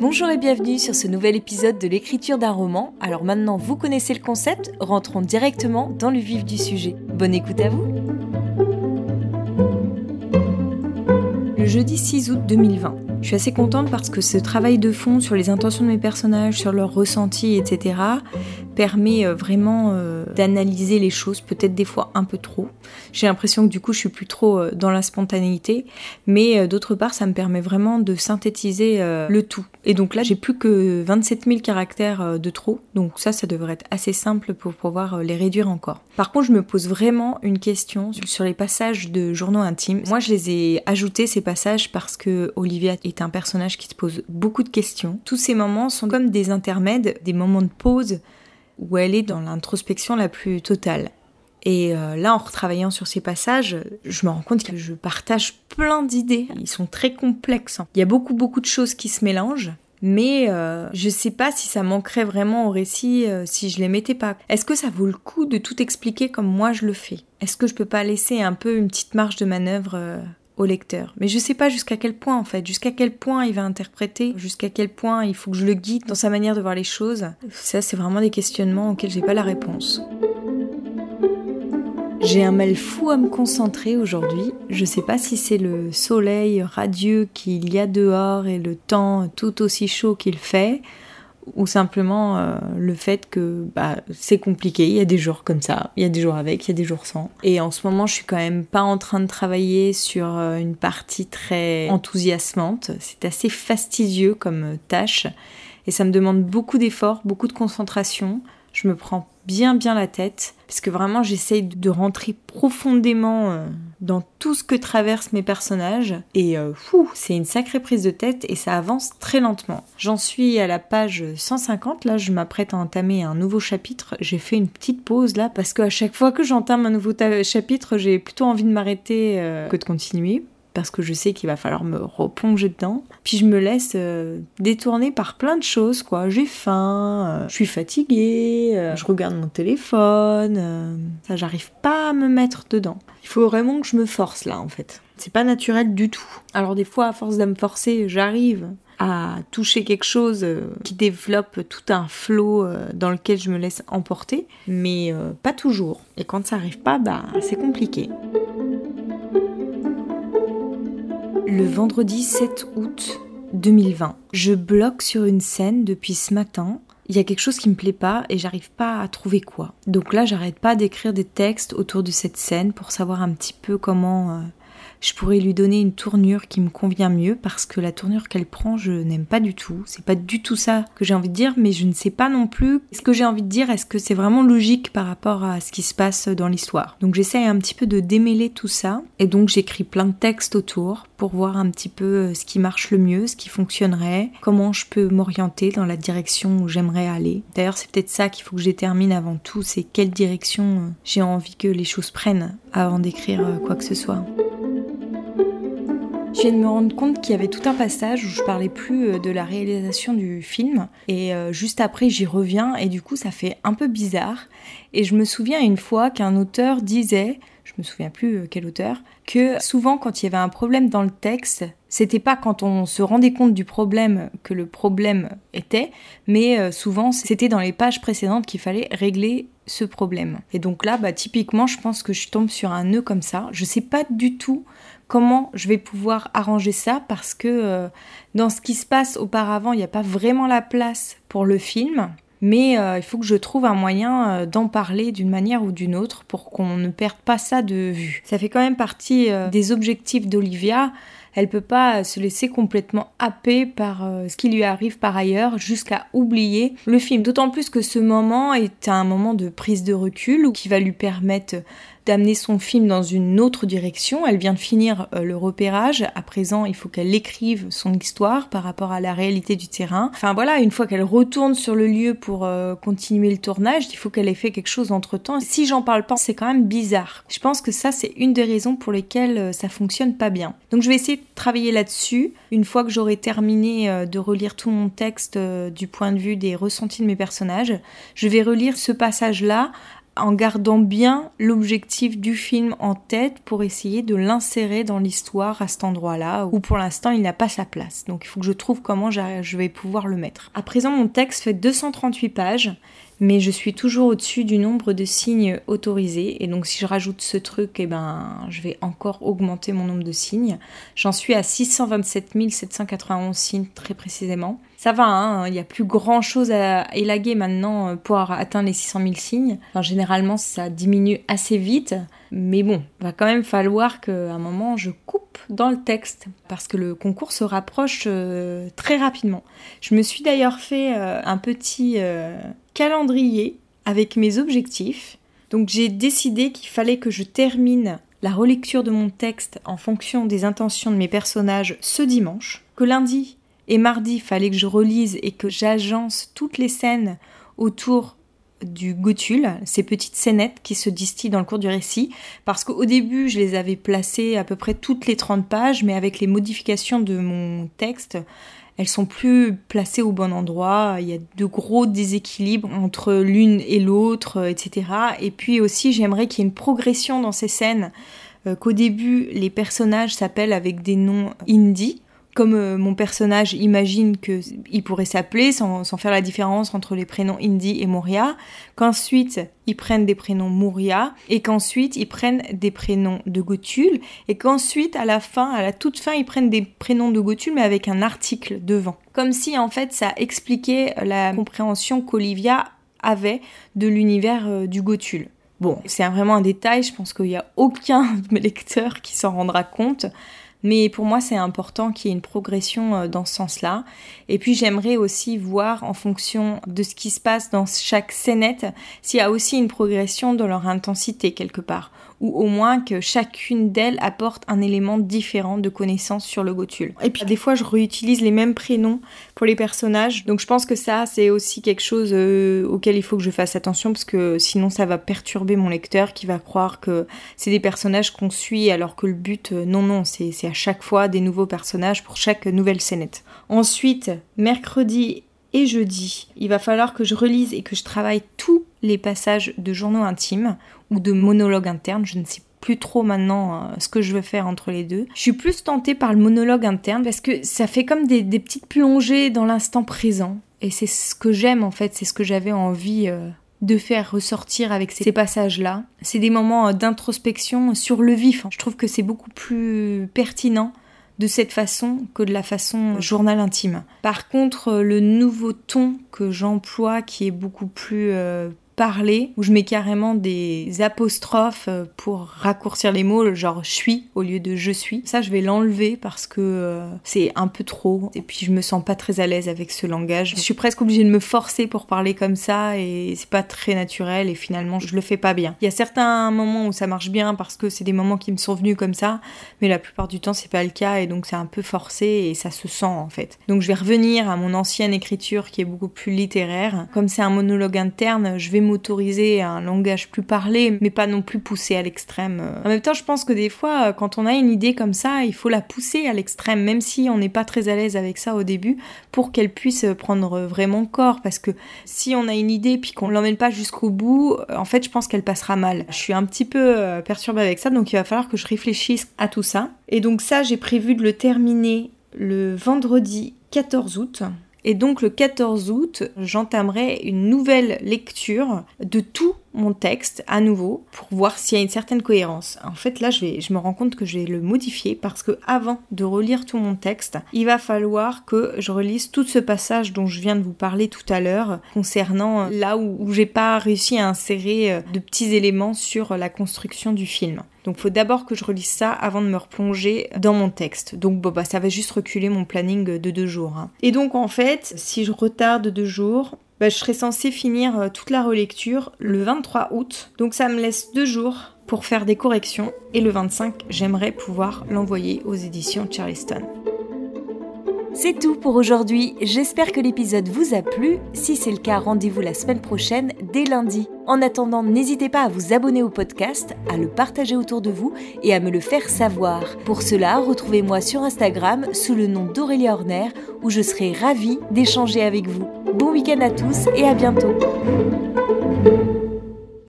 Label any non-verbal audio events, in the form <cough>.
Bonjour et bienvenue sur ce nouvel épisode de l'écriture d'un roman. Alors maintenant vous connaissez le concept, rentrons directement dans le vif du sujet. Bonne écoute à vous Le jeudi 6 août 2020. Je suis assez contente parce que ce travail de fond sur les intentions de mes personnages, sur leurs ressentis, etc., permet euh, vraiment euh, d'analyser les choses, peut-être des fois un peu trop. J'ai l'impression que du coup je suis plus trop euh, dans la spontanéité, mais d'autre part ça me permet vraiment de synthétiser le tout. Et donc là j'ai plus que 27 000 caractères de trop, donc ça ça devrait être assez simple pour pouvoir les réduire encore. Par contre je me pose vraiment une question sur les passages de journaux intimes. Moi je les ai ajoutés ces passages parce que Olivia est un personnage qui se pose beaucoup de questions. Tous ces moments sont comme des intermèdes, des moments de pause où elle est dans l'introspection la plus totale. Et euh, là, en retravaillant sur ces passages, je me rends compte que je partage plein d'idées. Ils sont très complexes. Il y a beaucoup, beaucoup de choses qui se mélangent. Mais euh, je sais pas si ça manquerait vraiment au récit euh, si je les mettais pas. Est-ce que ça vaut le coup de tout expliquer comme moi je le fais? Est-ce que je peux pas laisser un peu une petite marge de manœuvre lecteur. Mais je sais pas jusqu'à quel point en fait, jusqu'à quel point il va interpréter, jusqu'à quel point il faut que je le guide dans sa manière de voir les choses. Ça, c'est vraiment des questionnements auxquels j'ai pas la réponse. J'ai un mal fou à me concentrer aujourd'hui. Je sais pas si c'est le soleil radieux qu'il y a dehors et le temps tout aussi chaud qu'il fait, ou simplement euh, le fait que bah, c'est compliqué, il y a des jours comme ça, il y a des jours avec, il y a des jours sans. Et en ce moment, je suis quand même pas en train de travailler sur euh, une partie très enthousiasmante. C'est assez fastidieux comme euh, tâche et ça me demande beaucoup d'efforts, beaucoup de concentration. Je me prends bien bien la tête parce que vraiment j'essaye de rentrer profondément dans tout ce que traversent mes personnages et euh, fou, c'est une sacrée prise de tête et ça avance très lentement. J'en suis à la page 150 là, je m'apprête à entamer un nouveau chapitre. J'ai fait une petite pause là parce qu'à chaque fois que j'entame un nouveau chapitre, j'ai plutôt envie de m'arrêter euh, que de continuer parce que je sais qu'il va falloir me replonger dedans. Puis je me laisse euh, détourner par plein de choses, quoi. J'ai faim, euh, je suis fatiguée, euh, je regarde mon téléphone. ça, j'arrive pas à me mettre dedans. Il faut vraiment que je me force là, en fait. C'est pas naturel du tout. Alors des fois, à force de me forcer, j'arrive à toucher quelque chose qui développe tout un flot dans lequel je me laisse emporter, mais pas toujours. Et quand ça arrive pas, bah c'est compliqué. Le vendredi 7 août 2020, je bloque sur une scène depuis ce matin. Il y a quelque chose qui me plaît pas et j'arrive pas à trouver quoi. Donc là, j'arrête pas d'écrire des textes autour de cette scène pour savoir un petit peu comment euh, je pourrais lui donner une tournure qui me convient mieux parce que la tournure qu'elle prend, je n'aime pas du tout. C'est pas du tout ça que j'ai envie de dire, mais je ne sais pas non plus ce que j'ai envie de dire. Est-ce que c'est vraiment logique par rapport à ce qui se passe dans l'histoire? Donc j'essaie un petit peu de démêler tout ça et donc j'écris plein de textes autour pour voir un petit peu euh, ce qui marche le mieux, ce qui fonctionnerait, comment je peux m'orienter dans la direction où j'aimerais aller. D'ailleurs, c'est peut-être ça qu'il faut que je détermine avant tout, c'est quelle direction euh, j'ai envie que les choses prennent avant d'écrire euh, quoi que ce soit. Je viens de me rendre compte qu'il y avait tout un passage où je parlais plus euh, de la réalisation du film et euh, juste après j'y reviens et du coup ça fait un peu bizarre et je me souviens une fois qu'un auteur disait je me souviens plus euh, quel auteur, que souvent quand il y avait un problème dans le texte, c'était pas quand on se rendait compte du problème que le problème était, mais souvent c'était dans les pages précédentes qu'il fallait régler ce problème. Et donc là, bah, typiquement, je pense que je tombe sur un nœud comme ça. Je sais pas du tout comment je vais pouvoir arranger ça parce que euh, dans ce qui se passe auparavant, il n'y a pas vraiment la place pour le film. Mais euh, il faut que je trouve un moyen euh, d'en parler d'une manière ou d'une autre pour qu'on ne perde pas ça de vue. Ça fait quand même partie des objectifs d'Olivia. Elle peut pas se laisser complètement happer par ce qui lui arrive par ailleurs jusqu'à oublier le film. D'autant plus que ce moment est un moment de prise de recul ou qui va lui permettre d'amener son film dans une autre direction. Elle vient de finir euh, le repérage. À présent, il faut qu'elle écrive son histoire par rapport à la réalité du terrain. Enfin voilà, une fois qu'elle retourne sur le lieu pour euh, continuer le tournage, il faut qu'elle ait fait quelque chose entre temps. Si j'en parle pas, c'est quand même bizarre. Je pense que ça, c'est une des raisons pour lesquelles euh, ça fonctionne pas bien. Donc je vais essayer de travailler là-dessus. Une fois que j'aurai terminé de relire tout mon texte du point de vue des ressentis de mes personnages, je vais relire ce passage-là en gardant bien l'objectif du film en tête pour essayer de l'insérer dans l'histoire à cet endroit-là où pour l'instant il n'a pas sa place. Donc il faut que je trouve comment je vais pouvoir le mettre. À présent, mon texte fait 238 pages mais je suis toujours au-dessus du nombre de signes autorisés. Et donc si je rajoute ce truc, eh ben, je vais encore augmenter mon nombre de signes. J'en suis à 627 791 signes très précisément. Ça va, hein, il n'y a plus grand chose à élaguer maintenant euh, pour atteindre les 600 000 signes. généralement, ça diminue assez vite. Mais bon, va quand même falloir qu'à un moment, je coupe dans le texte parce que le concours se rapproche euh, très rapidement. Je me suis d'ailleurs fait euh, un petit calendrier avec mes objectifs. Donc j'ai décidé qu'il fallait que je termine la relecture de mon texte en fonction des intentions de mes personnages ce dimanche, que lundi et mardi, fallait que je relise et que j'agence toutes les scènes autour du gotule, ces petites scénettes qui se distillent dans le cours du récit, parce qu'au début, je les avais placées à peu près toutes les 30 pages, mais avec les modifications de mon texte, elles sont plus placées au bon endroit, il y a de gros déséquilibres entre l'une et l'autre, euh, etc. Et puis aussi, j'aimerais qu'il y ait une progression dans ces scènes, euh, qu'au début, les personnages s'appellent avec des noms hindi, comme euh, mon personnage imagine qu'il pourrait s'appeler sans, faire la différence entre les prénoms Indy et Moria, qu'ensuite ils prennent des prénoms Moria et qu'ensuite ils prennent des prénoms de Gothul et qu'ensuite à la fin, à la toute fin, ils prennent des prénoms de Gothul mais avec un article devant. Comme si en fait ça expliquait la compréhension qu'Olivia avait de l'univers euh, du Gothul. Bon, c'est vraiment un détail, je pense qu'il n'y a aucun <laughs> lecteurs qui s'en rendra compte. Mais pour moi, c'est important qu'il y ait une progression euh, dans ce sens-là. Et puis, j'aimerais aussi voir, en fonction de ce qui se passe dans chaque scénette, s'il y a aussi une progression dans leur intensité quelque part ou au moins que chacune d'elles apporte un élément différent de connaissance sur le Gothul. Et puis des fois je réutilise les mêmes prénoms pour les personnages, donc je pense que ça c'est aussi quelque chose euh, auquel il faut que je fasse attention parce que sinon ça va perturber mon lecteur qui va croire que c'est des personnages qu'on suit alors que le but, euh, non non, c'est chaque fois des nouveaux personnages pour chaque nouvelle scénette. Ensuite, mercredi et jeudi, il va falloir que je relise et que je travaille tous les passages de journaux intimes ou de monologues internes, je ne sais plus trop maintenant euh, ce que je veux faire entre les deux. Je suis plus tentée par le monologue interne parce que ça fait comme des, petites plongées dans l'instant présent. Et c'est ce que j'aime en fait, c'est ce que j'avais envie euh, de faire ressortir avec ces passages-là. C'est des moments euh, d'introspection sur le vif. Je trouve que c'est beaucoup plus pertinent de cette façon que de la façon journal intime. Par contre, le nouveau ton que j'emploie, qui est beaucoup plus parler où je mets carrément des apostrophes euh, pour raccourcir les mots, genre je suis au lieu de je suis. Ça, je vais l'enlever parce que euh, c'est un peu trop et puis je me sens pas très à l'aise avec ce langage. Je suis presque obligée de me forcer pour parler comme ça et c'est pas très naturel et finalement je le fais pas bien. Il y a certains moments où ça marche bien parce que c'est des moments qui me sont venus comme ça, mais la plupart du temps c'est pas le cas et donc c'est un peu forcé et ça se sent en fait. Donc je vais revenir à mon ancienne écriture qui est beaucoup plus littéraire. Comme c'est un monologue interne, je vais autoriser un langage plus parlé, mais pas non plus poussé à l'extrême. En même temps, je pense que des fois, quand on a une idée comme ça, il faut la pousser à l'extrême, même si on n'est pas très à l'aise avec ça au début, pour qu'elle puisse prendre vraiment corps. Parce que si on a une idée puis qu'on l'emmène pas jusqu'au bout, en fait, je pense qu'elle passera mal. Je suis un petit peu euh, perturbée avec ça, donc il va falloir que je réfléchisse à tout ça. Et donc ça, j'ai prévu de le terminer le vendredi 14 août. Et donc le 14 août, j'entamerai une nouvelle lecture de tout mon texte à nouveau pour voir s'il y a une certaine cohérence. En fait, là, je, vais, je me rends compte que je vais le modifier parce que avant de relire tout mon texte, il va falloir que je relise tout ce passage dont je viens de vous parler tout à l'heure concernant là où, j'ai pas réussi à insérer euh, de petits éléments sur la construction du film. Donc faut d'abord que je relise ça avant de me replonger dans mon texte. Donc bon bah ça va juste reculer mon planning de deux jours. Hein. Et donc en fait, si je retarde deux jours, bah, je serai censée finir euh, toute la relecture le 23 août. Donc ça me laisse deux jours pour faire des corrections et le 25, j'aimerais pouvoir l'envoyer aux éditions Charleston. C'est tout pour aujourd'hui, j'espère que l'épisode vous a plu. Si c'est le cas, rendez-vous la semaine prochaine, dès lundi. En attendant, n'hésitez pas à vous abonner au podcast, à le partager autour de vous et à me le faire savoir. Pour cela, retrouvez-moi sur Instagram sous le nom d'Aurélie Horner où je serai ravie d'échanger avec vous. Bon week-end à tous et à bientôt